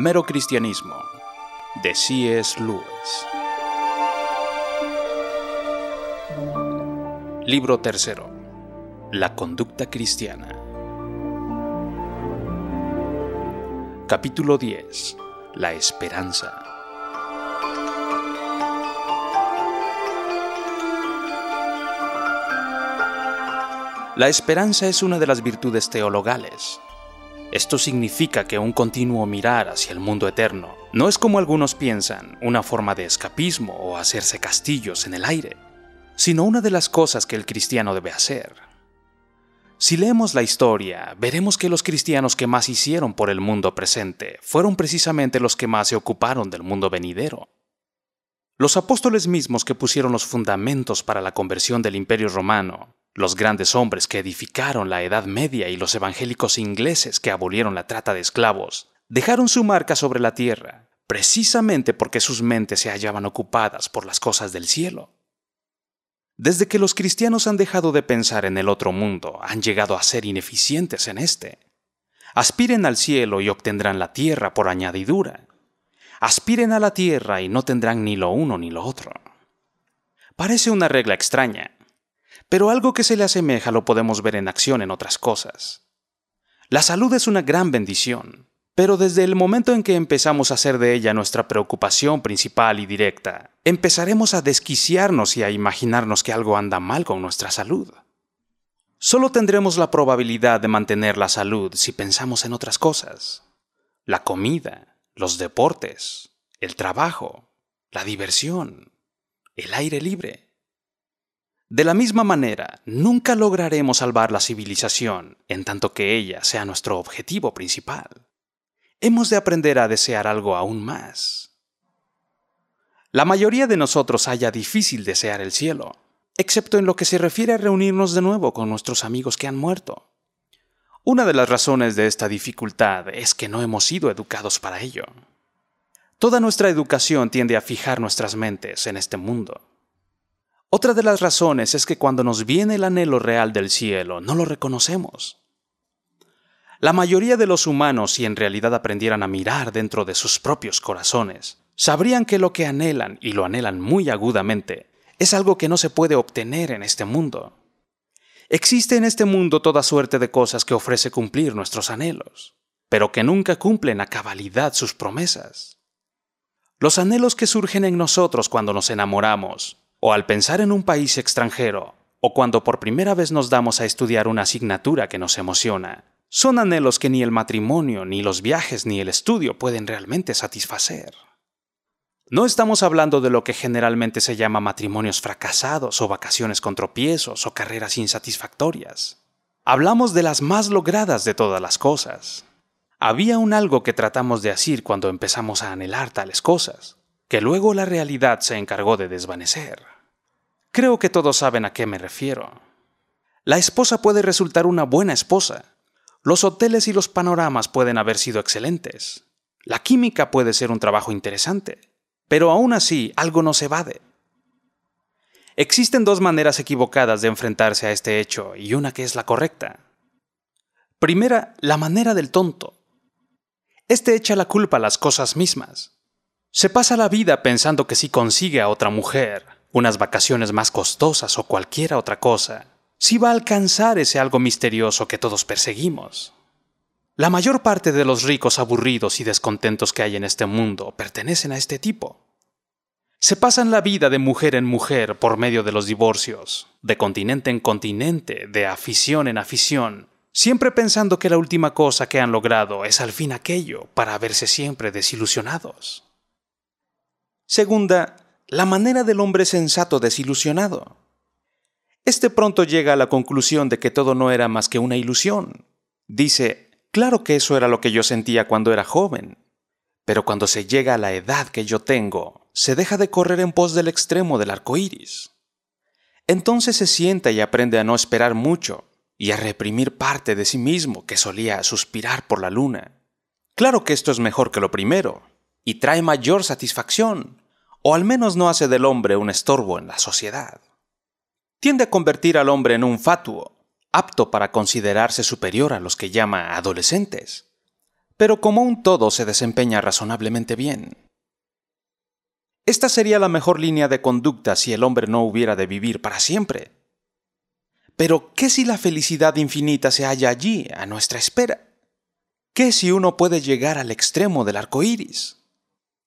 Mero Cristianismo de C.S. Lewis. Libro tercero. La conducta cristiana. Capítulo 10. La esperanza. La esperanza es una de las virtudes teologales esto significa que un continuo mirar hacia el mundo eterno no es como algunos piensan, una forma de escapismo o hacerse castillos en el aire, sino una de las cosas que el cristiano debe hacer. Si leemos la historia, veremos que los cristianos que más hicieron por el mundo presente fueron precisamente los que más se ocuparon del mundo venidero. Los apóstoles mismos que pusieron los fundamentos para la conversión del imperio romano los grandes hombres que edificaron la Edad Media y los evangélicos ingleses que abolieron la trata de esclavos dejaron su marca sobre la tierra, precisamente porque sus mentes se hallaban ocupadas por las cosas del cielo. Desde que los cristianos han dejado de pensar en el otro mundo, han llegado a ser ineficientes en este. Aspiren al cielo y obtendrán la tierra por añadidura. Aspiren a la tierra y no tendrán ni lo uno ni lo otro. Parece una regla extraña, pero algo que se le asemeja lo podemos ver en acción en otras cosas. La salud es una gran bendición, pero desde el momento en que empezamos a hacer de ella nuestra preocupación principal y directa, empezaremos a desquiciarnos y a imaginarnos que algo anda mal con nuestra salud. Solo tendremos la probabilidad de mantener la salud si pensamos en otras cosas. La comida, los deportes, el trabajo, la diversión, el aire libre. De la misma manera, nunca lograremos salvar la civilización en tanto que ella sea nuestro objetivo principal. Hemos de aprender a desear algo aún más. La mayoría de nosotros haya difícil desear el cielo, excepto en lo que se refiere a reunirnos de nuevo con nuestros amigos que han muerto. Una de las razones de esta dificultad es que no hemos sido educados para ello. Toda nuestra educación tiende a fijar nuestras mentes en este mundo otra de las razones es que cuando nos viene el anhelo real del cielo, no lo reconocemos. La mayoría de los humanos, si en realidad aprendieran a mirar dentro de sus propios corazones, sabrían que lo que anhelan, y lo anhelan muy agudamente, es algo que no se puede obtener en este mundo. Existe en este mundo toda suerte de cosas que ofrece cumplir nuestros anhelos, pero que nunca cumplen a cabalidad sus promesas. Los anhelos que surgen en nosotros cuando nos enamoramos o al pensar en un país extranjero, o cuando por primera vez nos damos a estudiar una asignatura que nos emociona, son anhelos que ni el matrimonio, ni los viajes, ni el estudio pueden realmente satisfacer. No estamos hablando de lo que generalmente se llama matrimonios fracasados o vacaciones con tropiezos o carreras insatisfactorias. Hablamos de las más logradas de todas las cosas. Había un algo que tratamos de decir cuando empezamos a anhelar tales cosas, que luego la realidad se encargó de desvanecer. Creo que todos saben a qué me refiero. La esposa puede resultar una buena esposa. Los hoteles y los panoramas pueden haber sido excelentes. La química puede ser un trabajo interesante. Pero aún así, algo no se evade. Existen dos maneras equivocadas de enfrentarse a este hecho y una que es la correcta. Primera, la manera del tonto. Este echa la culpa a las cosas mismas. Se pasa la vida pensando que si consigue a otra mujer, unas vacaciones más costosas o cualquier otra cosa, si va a alcanzar ese algo misterioso que todos perseguimos. La mayor parte de los ricos aburridos y descontentos que hay en este mundo pertenecen a este tipo. Se pasan la vida de mujer en mujer por medio de los divorcios, de continente en continente, de afición en afición, siempre pensando que la última cosa que han logrado es al fin aquello para verse siempre desilusionados. Segunda, la manera del hombre sensato desilusionado. Este pronto llega a la conclusión de que todo no era más que una ilusión. Dice, claro que eso era lo que yo sentía cuando era joven, pero cuando se llega a la edad que yo tengo, se deja de correr en pos del extremo del arco iris. Entonces se sienta y aprende a no esperar mucho y a reprimir parte de sí mismo que solía suspirar por la luna. Claro que esto es mejor que lo primero, y trae mayor satisfacción, o al menos no hace del hombre un estorbo en la sociedad. Tiende a convertir al hombre en un fatuo, apto para considerarse superior a los que llama adolescentes. pero como un todo se desempeña razonablemente bien. Esta sería la mejor línea de conducta si el hombre no hubiera de vivir para siempre. Pero, ¿qué si la felicidad infinita se halla allí, a nuestra espera? ¿Qué si uno puede llegar al extremo del arco iris?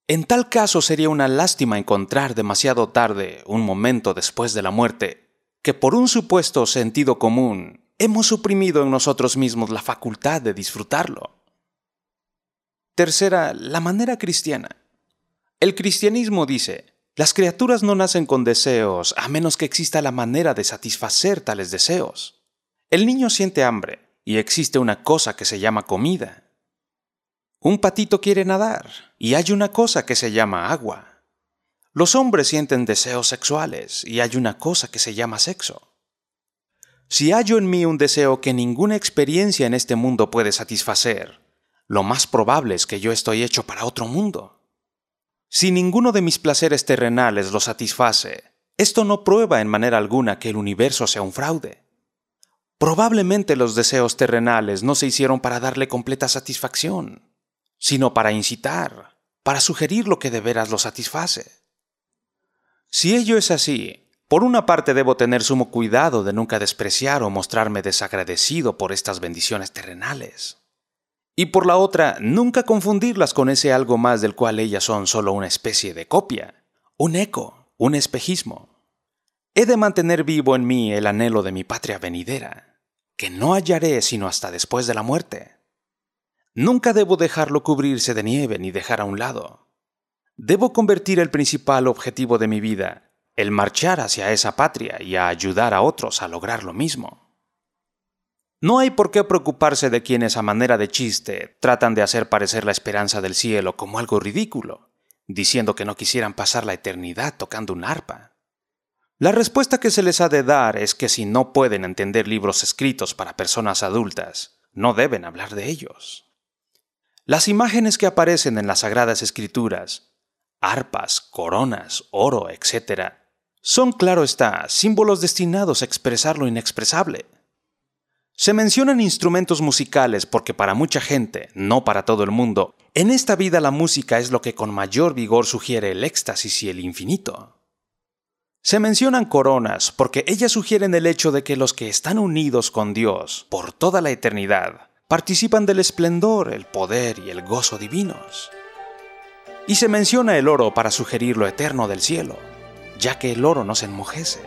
En tal caso sería una lástima encontrar demasiado tarde, un momento después de la muerte, que por un supuesto sentido común hemos suprimido en nosotros mismos la facultad de disfrutarlo. Tercera, la manera cristiana. El cristianismo dice, las criaturas no nacen con deseos a menos que exista la manera de satisfacer tales deseos. El niño siente hambre y existe una cosa que se llama comida. Un patito quiere nadar y hay una cosa que se llama agua. Los hombres sienten deseos sexuales y hay una cosa que se llama sexo. Si hallo en mí un deseo que ninguna experiencia en este mundo puede satisfacer, lo más probable es que yo estoy hecho para otro mundo. Si ninguno de mis placeres terrenales lo satisface, esto no prueba en manera alguna que el universo sea un fraude. Probablemente los deseos terrenales no se hicieron para darle completa satisfacción sino para incitar, para sugerir lo que de veras lo satisface. Si ello es así, por una parte debo tener sumo cuidado de nunca despreciar o mostrarme desagradecido por estas bendiciones terrenales. Y por la otra, nunca confundirlas con ese algo más del cual ellas son solo una especie de copia, un eco, un espejismo. He de mantener vivo en mí el anhelo de mi patria venidera, que no hallaré sino hasta después de la muerte. Nunca debo dejarlo cubrirse de nieve ni dejar a un lado. Debo convertir el principal objetivo de mi vida, el marchar hacia esa patria y a ayudar a otros a lograr lo mismo. No hay por qué preocuparse de quienes a manera de chiste tratan de hacer parecer la esperanza del cielo como algo ridículo, diciendo que no quisieran pasar la eternidad tocando un arpa. La respuesta que se les ha de dar es que si no pueden entender libros escritos para personas adultas, no deben hablar de ellos. Las imágenes que aparecen en las Sagradas Escrituras, arpas, coronas, oro, etc., son, claro está, símbolos destinados a expresar lo inexpresable. Se mencionan instrumentos musicales porque para mucha gente, no para todo el mundo, en esta vida la música es lo que con mayor vigor sugiere el éxtasis y el infinito. Se mencionan coronas porque ellas sugieren el hecho de que los que están unidos con Dios por toda la eternidad participan del esplendor, el poder y el gozo divinos. Y se menciona el oro para sugerir lo eterno del cielo, ya que el oro nos enmojece,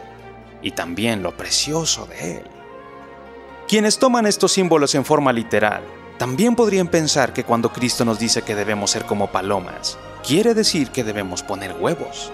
y también lo precioso de él. Quienes toman estos símbolos en forma literal, también podrían pensar que cuando Cristo nos dice que debemos ser como palomas, quiere decir que debemos poner huevos.